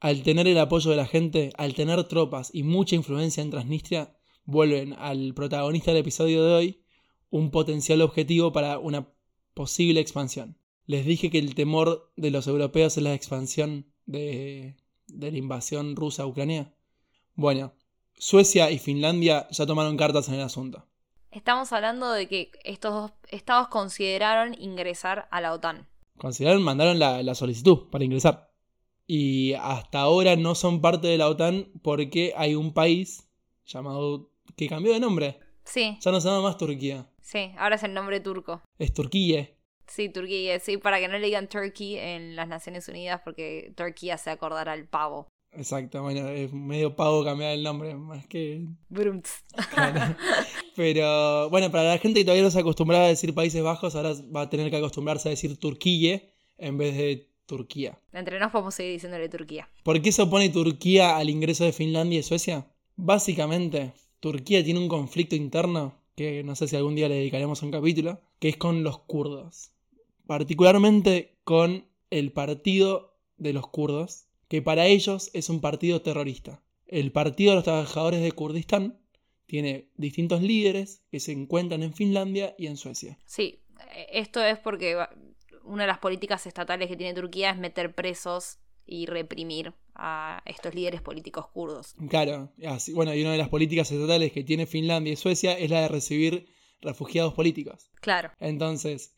al tener el apoyo de la gente, al tener tropas y mucha influencia en Transnistria, vuelven al protagonista del episodio de hoy un potencial objetivo para una posible expansión. Les dije que el temor de los europeos es la expansión de, de la invasión rusa a Ucrania? Bueno, Suecia y Finlandia ya tomaron cartas en el asunto. Estamos hablando de que estos dos estados consideraron ingresar a la OTAN. Consideraron, mandaron la, solicitud para ingresar. Y hasta ahora no son parte de la OTAN porque hay un país llamado que cambió de nombre. Sí. Ya no se llama más Turquía. Sí, ahora es el nombre turco. Es Turquía. Sí, Turquía, sí, para que no le digan Turkey en las Naciones Unidas porque Turquía se acordará al pavo. Exacto, bueno, es medio pavo cambiar el nombre, más que... Brumts. Pero bueno, para la gente que todavía no se acostumbraba a decir Países Bajos, ahora va a tener que acostumbrarse a decir Turquía en vez de Turquía. Entre nos podemos seguir diciéndole Turquía. ¿Por qué se opone Turquía al ingreso de Finlandia y Suecia? Básicamente, Turquía tiene un conflicto interno, que no sé si algún día le dedicaremos un capítulo, que es con los kurdos particularmente con el partido de los kurdos, que para ellos es un partido terrorista. El Partido de los Trabajadores de Kurdistán tiene distintos líderes que se encuentran en Finlandia y en Suecia. Sí, esto es porque una de las políticas estatales que tiene Turquía es meter presos y reprimir a estos líderes políticos kurdos. Claro, bueno, y una de las políticas estatales que tiene Finlandia y Suecia es la de recibir refugiados políticos. Claro. Entonces,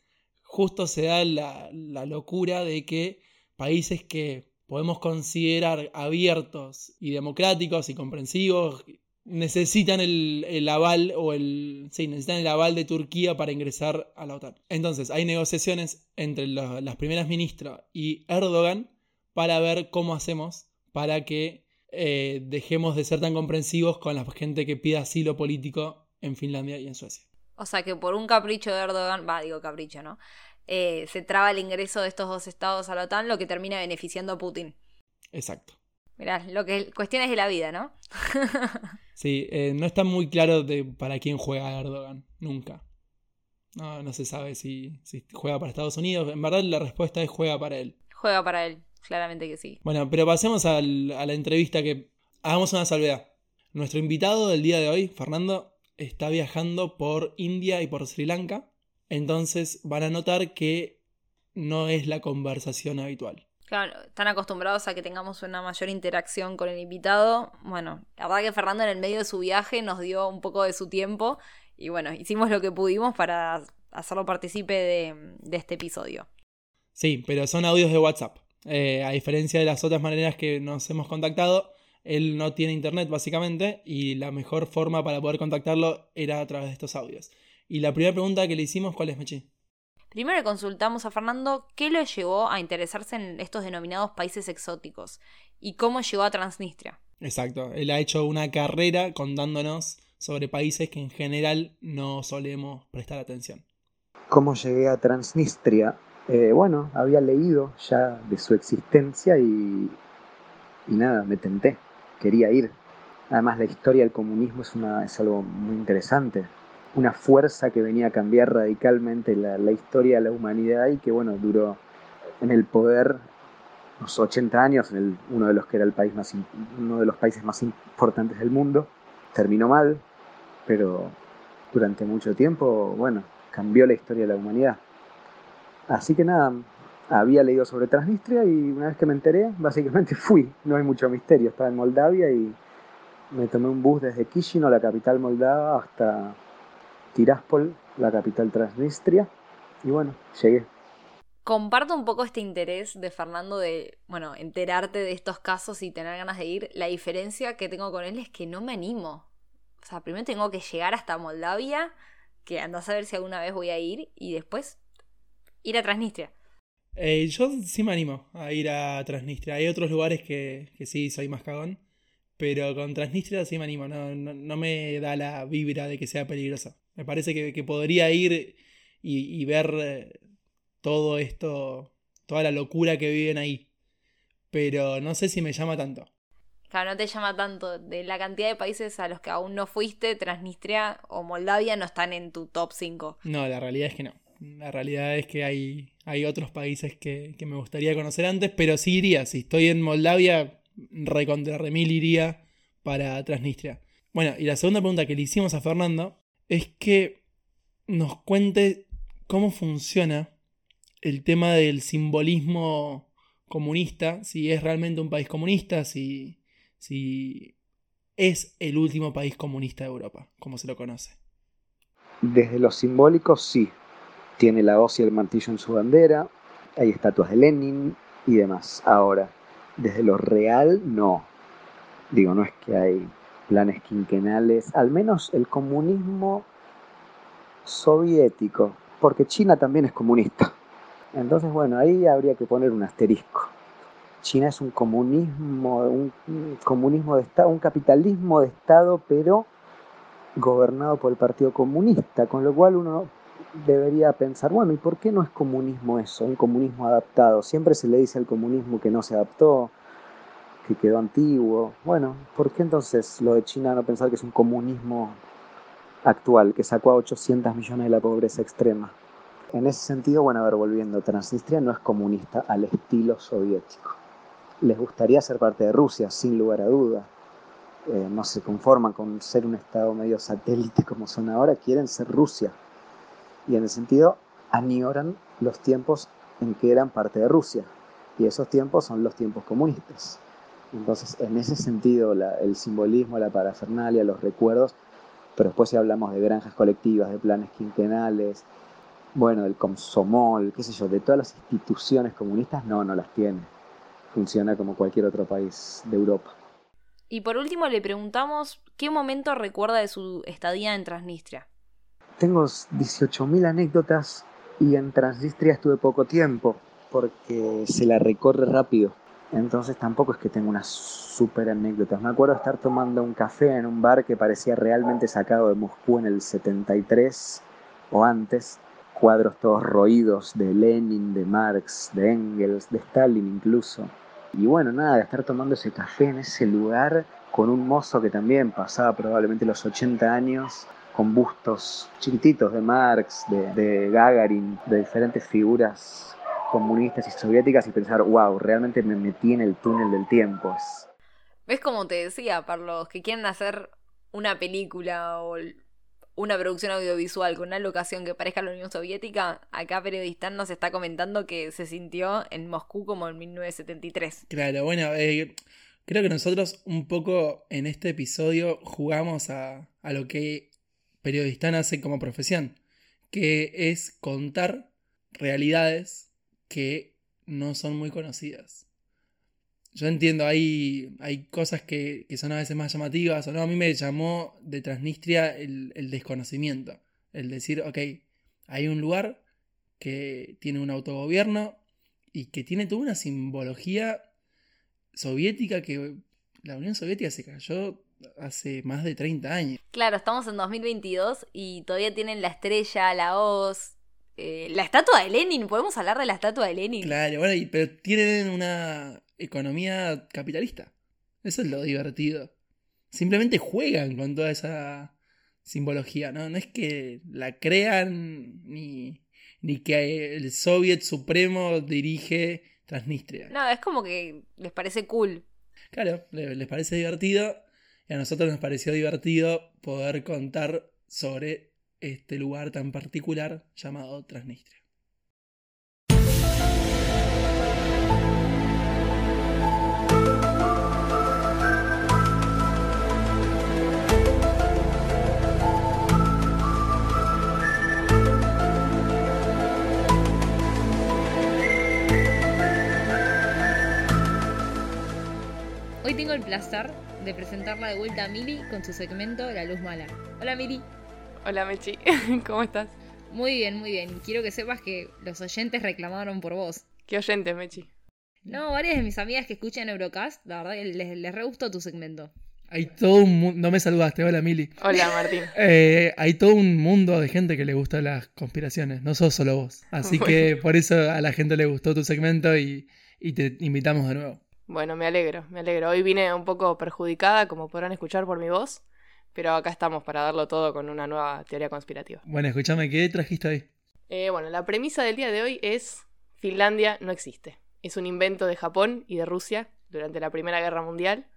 justo se da la, locura de que países que podemos considerar abiertos y democráticos y comprensivos necesitan el, aval o el sí, necesitan el aval de Turquía para ingresar a la OTAN. Entonces, hay negociaciones entre las primeras ministras y Erdogan para ver cómo hacemos para que eh, dejemos de ser tan comprensivos con la gente que pida asilo político en Finlandia y en Suecia. O sea que por un capricho de Erdogan, va, digo capricho, ¿no? Eh, se traba el ingreso de estos dos estados a la OTAN, lo que termina beneficiando a Putin. Exacto. Mirá, lo que cuestiones de la vida, ¿no? sí, eh, no está muy claro de para quién juega Erdogan, nunca. No, no se sabe si, si juega para Estados Unidos. En verdad la respuesta es juega para él. Juega para él, claramente que sí. Bueno, pero pasemos a la entrevista que hagamos una salvedad. Nuestro invitado del día de hoy, Fernando, está viajando por India y por Sri Lanka, entonces van a notar que no es la conversación habitual. Claro, están acostumbrados a que tengamos una mayor interacción con el invitado. Bueno, la verdad que Fernando en el medio de su viaje nos dio un poco de su tiempo y bueno, hicimos lo que pudimos para hacerlo participe de, de este episodio. Sí, pero son audios de WhatsApp. Eh, a diferencia de las otras maneras que nos hemos contactado, él no tiene internet básicamente y la mejor forma para poder contactarlo era a través de estos audios. Y la primera pregunta que le hicimos, ¿cuál es, Mechi? Primero le consultamos a Fernando qué lo llevó a interesarse en estos denominados países exóticos y cómo llegó a Transnistria. Exacto, él ha hecho una carrera contándonos sobre países que en general no solemos prestar atención. ¿Cómo llegué a Transnistria? Eh, bueno, había leído ya de su existencia y, y nada, me tenté, quería ir. Además la historia del comunismo es, algo muy interesante una fuerza que venía a cambiar radicalmente la, historia de la humanidad y que, bueno, duró en el poder unos 80 años, en uno de los que era el país más, uno de los países más importantes del mundo. Terminó mal, pero durante mucho tiempo, bueno, cambió la historia de la humanidad. Así que nada, había leído sobre Transnistria y una vez que me enteré, básicamente fui, no hay mucho misterio, estaba en Moldavia y me tomé un bus desde Chisinau, la capital moldava, hasta Tiraspol, la capital Transnistria, y bueno, llegué. Comparto un poco este interés de Fernando de, bueno, enterarte de estos casos y tener ganas de ir. La diferencia que tengo con él es que no me animo. O sea, primero tengo que llegar hasta Moldavia, que ando a saber si alguna vez voy a ir, y después ir a Transnistria. Eh, yo sí me animo a ir a Transnistria. Hay otros lugares que, que sí soy más cagón, pero con Transnistria sí me animo. No, no, no me da la vibra de que sea peligroso. Me parece que, podría ir y, ver eh, todo esto, toda la locura que viven ahí. Pero no sé si me llama tanto. Claro, no te llama tanto. De la cantidad de países a los que aún no fuiste, Transnistria o Moldavia no están en tu top 5. No, la realidad es que no. La realidad es que hay, hay otros países que, me gustaría conocer antes, pero sí iría. Si estoy en Moldavia, recontra remil iría para Transnistria. Bueno, y la segunda pregunta que le hicimos a Fernando es que nos cuente cómo funciona el tema del simbolismo comunista, si es realmente un país comunista, si, si es el último país comunista de Europa, como se lo conoce. Desde lo simbólico, sí. Tiene la hoz y el martillo en su bandera, hay estatuas de Lenin y demás. Ahora, desde lo real, no. Digo, no es que hay planes quinquenales, al menos el comunismo soviético, porque China también es comunista. Entonces, bueno, ahí habría que poner un asterisco. China es un comunismo, un, comunismo de Estado, un capitalismo de Estado, pero gobernado por el Partido Comunista, con lo cual uno debería pensar, bueno, ¿y por qué no es comunismo eso? Un comunismo adaptado. Siempre se le dice al comunismo que no se adaptó, que quedó antiguo. Bueno, ¿por qué entonces lo de China no pensar que es un comunismo actual, que sacó a 800 millones de la pobreza extrema? En ese sentido, bueno, a ver, volviendo, Transnistria no es comunista al estilo soviético. Les gustaría ser parte de Rusia, sin lugar a duda. Eh, no se conforman con ser un estado medio satélite como son ahora, quieren ser Rusia. Y en ese sentido, añoran los tiempos en que eran parte de Rusia. Y esos tiempos son los tiempos comunistas. Entonces, en ese sentido, el simbolismo, la parafernalia, los recuerdos, pero después si hablamos de granjas colectivas, de planes quinquenales, bueno, del Comsomol, qué sé yo, de todas las instituciones comunistas, no, no las tiene. Funciona como cualquier otro país de Europa. Y por último le preguntamos qué momento recuerda de su estadía en Transnistria. Tengo 18.000 anécdotas y en Transnistria estuve poco tiempo porque se la recorre rápido. Entonces tampoco es que tenga unas super anécdotas. Me acuerdo estar tomando un café en un bar que parecía realmente sacado de Moscú en el 73 o antes. Cuadros todos roídos de Lenin, de Marx, de Engels, de Stalin incluso. Y bueno, nada, de estar tomando ese café en ese lugar con un mozo que también pasaba probablemente los 80 años, con bustos chiquititos de Marx, de, de Gagarin, de diferentes figuras comunistas y soviéticas y pensar, wow, realmente me metí en el túnel del tiempo. ¿Ves como te decía, para los que quieren hacer una película o una producción audiovisual con una locación que parezca la Unión Soviética, acá Periodista nos está comentando que se sintió en Moscú como en 1973. Claro, bueno, eh, creo que nosotros un poco en este episodio jugamos a, a lo que Periodistán hace como profesión que es contar realidades que no son muy conocidas. Yo entiendo, hay, hay cosas que, que son a veces más llamativas, o no, a mí me llamó de Transnistria el, el desconocimiento, el decir, ok, hay un lugar que tiene un autogobierno y que tiene toda una simbología soviética que la Unión Soviética se cayó hace más de 30 años. Claro, estamos en 2022 y todavía tienen la estrella, la hoz, eh, la estatua de Lenin. ¿Podemos hablar de la estatua de Lenin? Claro, bueno, y- pero tienen una economía capitalista. Eso es lo divertido. Simplemente juegan con toda esa simbología, ¿no? No es que la crean ni, ni que el Soviet Supremo dirige Transnistria. No, es como que les parece cool. Claro, le- les parece divertido a nosotros nos pareció divertido poder contar sobre este lugar tan particular llamado Transnistria. Hoy tengo el placer de presentarla de vuelta a Mili con su segmento La Luz Mala. Hola Mili. Hola Mechi, ¿cómo estás? Muy bien, muy bien. Quiero que sepas que los oyentes reclamaron por vos. Qué oyente, Mechi. No, varias de mis amigas que escuchan Eurocast, la verdad que les, les re gustó tu segmento. Hay todo un mundo. No me saludaste, hola Mili. Hola Martín. Eh, hay todo un mundo de gente que le gustan las conspiraciones, no sos solo vos. Así que por eso a la gente le gustó tu segmento y, y te invitamos de nuevo. Bueno, me alegro, me alegro. Hoy vine un poco perjudicada, como podrán escuchar por mi voz, pero acá estamos para darlo todo con una nueva teoría conspirativa. Bueno, escúchame, ¿qué trajiste hoy? Eh, bueno, la premisa del día de hoy es Finlandia no existe. Es un invento de Japón y de Rusia durante la Primera Guerra Mundial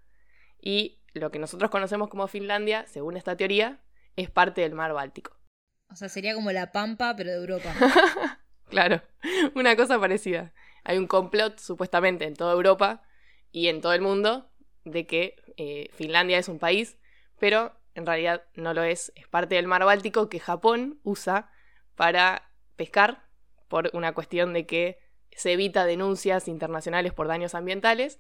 y lo que nosotros conocemos como Finlandia, según esta teoría, es parte del mar Báltico. O sea, sería como la Pampa, pero de Europa. Claro, una cosa parecida. Hay un complot supuestamente en toda Europa y en todo el mundo de que eh, Finlandia es un país, pero en realidad no lo es. Es parte del mar Báltico que Japón usa para pescar por una cuestión de que se evita denuncias internacionales por daños ambientales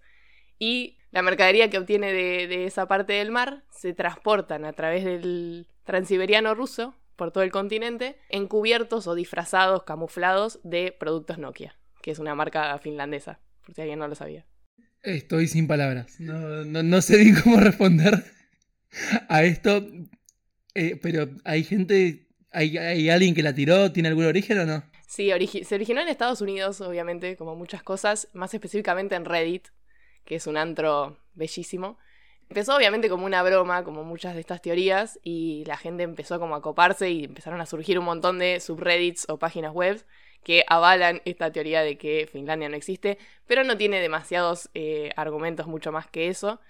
y la mercadería que obtiene de, de esa parte del mar se transportan a través del transiberiano ruso por todo el continente, encubiertos o disfrazados, camuflados de productos Nokia, que es una marca finlandesa, por si alguien no lo sabía. Estoy sin palabras. No, no, sé bien cómo responder a esto. Eh, pero hay gente. Hay, ¿Hay alguien que la tiró? ¿Tiene algún origen o no? Sí, se originó en Estados Unidos, obviamente, como muchas cosas, más específicamente en Reddit, que es un antro bellísimo. Empezó obviamente como una broma, como muchas de estas teorías, y la gente empezó como a coparse y empezaron a surgir un montón de subreddits o páginas web que avalan esta teoría de que Finlandia no existe, pero no tiene demasiados eh, argumentos mucho más que eso.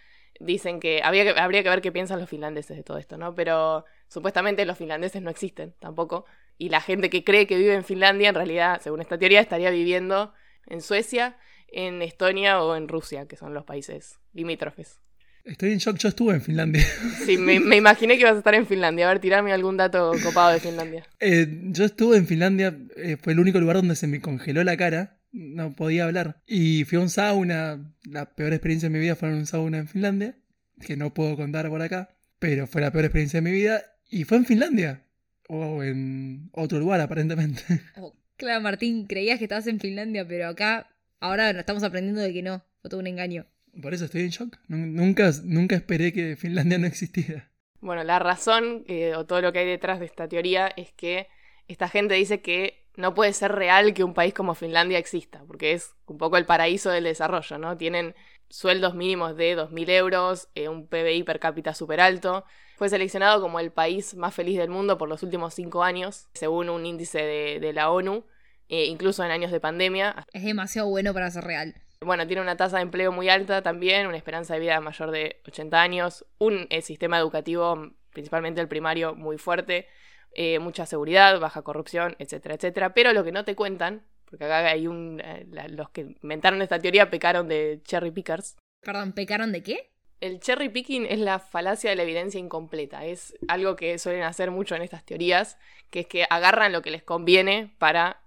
Dicen que, que habría que ver qué piensan los finlandeses de todo esto, ¿no? Pero supuestamente los finlandeses no existen tampoco. Y la gente que cree que vive en Finlandia, en realidad, según esta teoría, estaría viviendo en Suecia, en Estonia o en Rusia, que son los países limítrofes. Estoy en shock. Yo estuve en Finlandia. Sí, me, me imaginé que ibas a estar en Finlandia. A ver, tirarme algún dato copado de Finlandia. Eh, yo estuve en Finlandia. eh, fue el único lugar donde se me congeló la cara. No podía hablar. Y fui a un sauna. La peor experiencia de mi vida fue en un sauna en Finlandia. Que no puedo contar por acá. Pero fue la peor experiencia de mi vida. Y fue en Finlandia. O en otro lugar, aparentemente. Oh, claro, Martín, creías que estabas en Finlandia, pero acá ahora estamos aprendiendo de que no. Fue todo un engaño. Por eso estoy en shock. Nun- Nunca, nunca esperé que Finlandia no existiera. Bueno, la razón eh, o todo lo que hay detrás de esta teoría es que esta gente dice que no puede ser real que un país como Finlandia exista, porque es un poco el paraíso del desarrollo, ¿no? Tienen sueldos mínimos de 2.000 euros, eh, un PBI per cápita súper alto. Fue seleccionado como el país más feliz del mundo por los últimos cinco años, según un índice de, de la ONU, eh, incluso en años de pandemia. Es demasiado bueno para ser real. Bueno, tiene una tasa de empleo muy alta también, una esperanza de vida mayor de 80 años, un eh, sistema educativo, principalmente el primario, muy fuerte, eh, mucha seguridad, baja corrupción, etcétera, etcétera. Pero lo que no te cuentan, porque acá hay un... eh, la- los que inventaron esta teoría pecaron de cherry pickers, Perdón, ¿pecaron de qué? El cherry picking es la falacia de la evidencia incompleta. Es algo que suelen hacer mucho en estas teorías, que es que agarran lo que les conviene para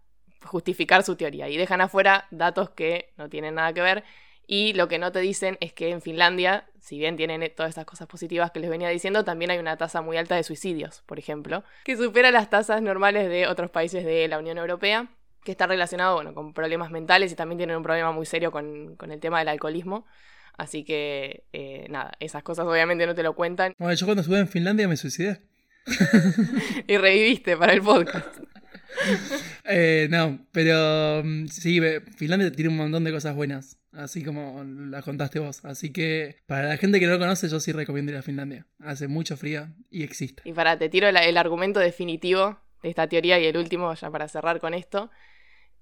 justificar su teoría y dejan afuera datos que no tienen nada que ver. Y lo que no te dicen es que en Finlandia, si bien tienen todas estas cosas positivas que les venía diciendo, también hay una tasa muy alta de suicidios, por ejemplo, que supera las tasas normales de otros países de la Unión Europea, que está relacionado bueno, con problemas mentales y también tienen un problema muy serio con, con el tema del alcoholismo. Así que, eh, nada, esas cosas obviamente no te lo cuentan. Bueno, yo cuando estuve en Finlandia me suicidé. y reviviste para el podcast. Eh, no, pero mm, sí, Finlandia tiene un montón de cosas buenas, así como las contaste vos. Así que para la gente que no lo conoce, yo sí recomiendo ir a Finlandia. Hace mucho frío y existe. Y para, te tiro la- el argumento definitivo de esta teoría y el último, ya para cerrar con esto.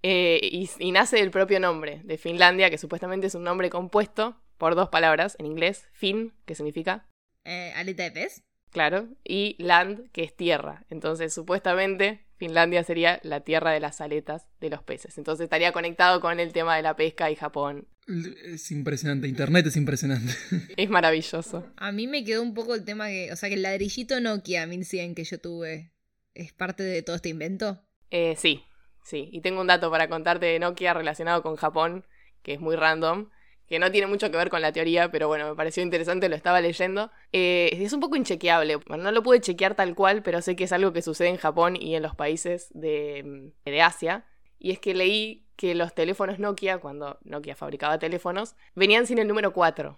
Eh, y, y nace del propio nombre de Finlandia, que supuestamente es un nombre compuesto por dos palabras en inglés: fin, que significa Eh, aleta de pez. claro, y land, que es tierra. Entonces, supuestamente, Finlandia sería la tierra de las aletas de los peces. Entonces, estaría conectado con el tema de la pesca y Japón. Es impresionante, internet es impresionante. Es maravilloso. A mí me quedó un poco el tema que, o sea, que el ladrillito Nokia 1100 que yo tuve es parte de todo este invento. Eh, sí, sí. Y tengo un dato para contarte de Nokia relacionado con Japón, que es muy random, que no tiene mucho que ver con la teoría, pero bueno, me pareció interesante, lo estaba leyendo. Eh, es un poco inchequeable. Bueno, no lo pude chequear tal cual, pero sé que es algo que sucede en Japón y en los países de, de Asia. Y es que leí que los teléfonos Nokia, cuando Nokia fabricaba teléfonos, venían sin el número 4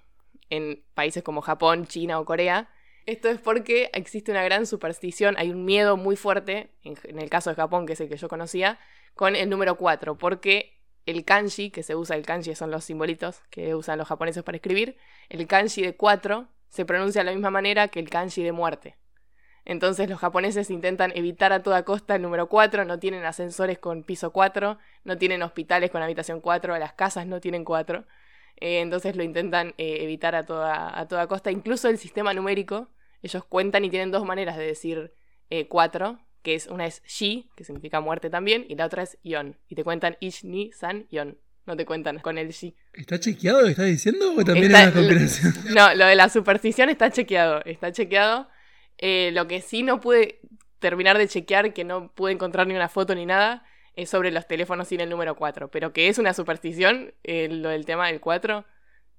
en países como Japón, China o Corea. Esto es porque existe una gran superstición, hay un miedo muy fuerte, en, en el caso de Japón, que es el que yo conocía, con el número 4, porque el kanji, que se usa, el kanji son los simbolitos que usan los japoneses para escribir, el kanji de 4 se pronuncia de la misma manera que el kanji de muerte. Entonces los japoneses intentan evitar a toda costa el número 4, no tienen ascensores con piso 4, no tienen hospitales con habitación 4, las casas no tienen 4. Eh, entonces lo intentan eh, evitar a toda, a toda costa. Incluso el sistema numérico, ellos cuentan y tienen dos maneras de decir 4, que es una es shi, que significa muerte también, y la otra es yon. Y te cuentan ich, ni, san, yon. No te cuentan con el shi. ¿Está chequeado lo que estás diciendo o también Está- es una conspiración? No, lo de la superstición está chequeado, está chequeado. Eh, lo que sí no pude terminar de chequear, que no pude encontrar ni una foto ni nada, es sobre los teléfonos sin el número 4. Pero que es una superstición, eh, lo del tema del 4,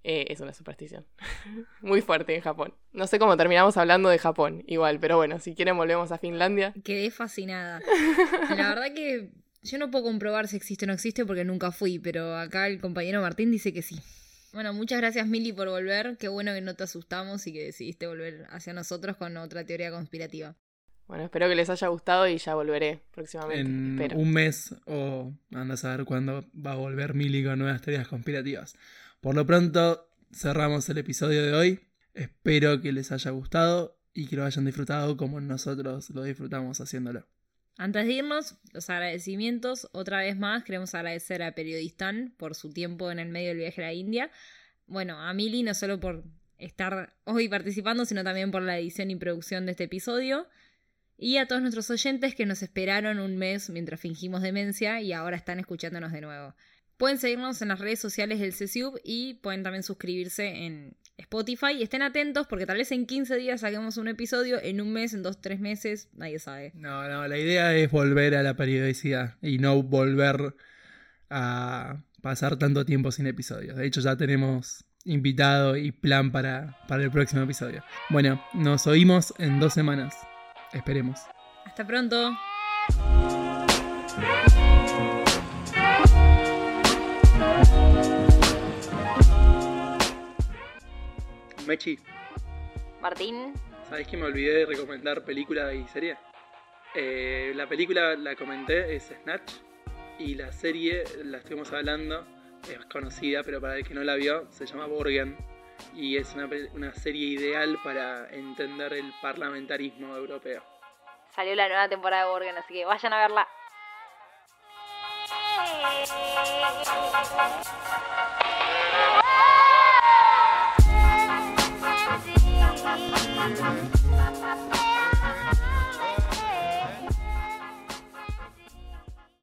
eh, es una superstición. Muy fuerte en Japón. No sé cómo terminamos hablando de Japón, igual, pero bueno, si quieren volvemos a Finlandia. Quedé fascinada. La verdad que yo no puedo comprobar si existe o no existe porque nunca fui, pero acá el compañero Martín dice que sí. Bueno, muchas gracias Mili por volver. Qué bueno que no te asustamos y que decidiste volver hacia nosotros con otra teoría conspirativa. Bueno, espero que les haya gustado y ya volveré próximamente. En espero. un mes o anda a saber cuándo va a volver Mili con nuevas teorías conspirativas. Por lo pronto, cerramos el episodio de hoy. Espero que les haya gustado y que lo hayan disfrutado como nosotros lo disfrutamos haciéndolo. Antes de irnos, los agradecimientos. Otra vez más, queremos agradecer a Periodistán por su tiempo en el medio del viaje a la India. Bueno, a Mili no solo por estar hoy participando, sino también por la edición y producción de este episodio. Y a todos nuestros oyentes que nos esperaron un mes mientras fingimos demencia y ahora están escuchándonos de nuevo. Pueden seguirnos en las redes sociales del CSUB y pueden también suscribirse en Spotify. Y estén atentos porque tal vez en 15 días saquemos un episodio, en un mes, en dos, tres meses, nadie sabe. No, no, la idea es volver a la periodicidad y no volver a pasar tanto tiempo sin episodios. De hecho, ya tenemos invitado y plan para, para el próximo episodio. Bueno, nos oímos en dos semanas. Esperemos. Hasta pronto. Mechi, Martín, ¿sabes que me olvidé de recomendar película y serie? Eh, la película la comenté, es Snatch. Y la serie, la estuvimos hablando, es conocida, pero para el que no la vio, se llama Borgen. Y es una, una serie ideal para entender el parlamentarismo europeo. salió la nueva temporada de Borgen, así que vayan a verla.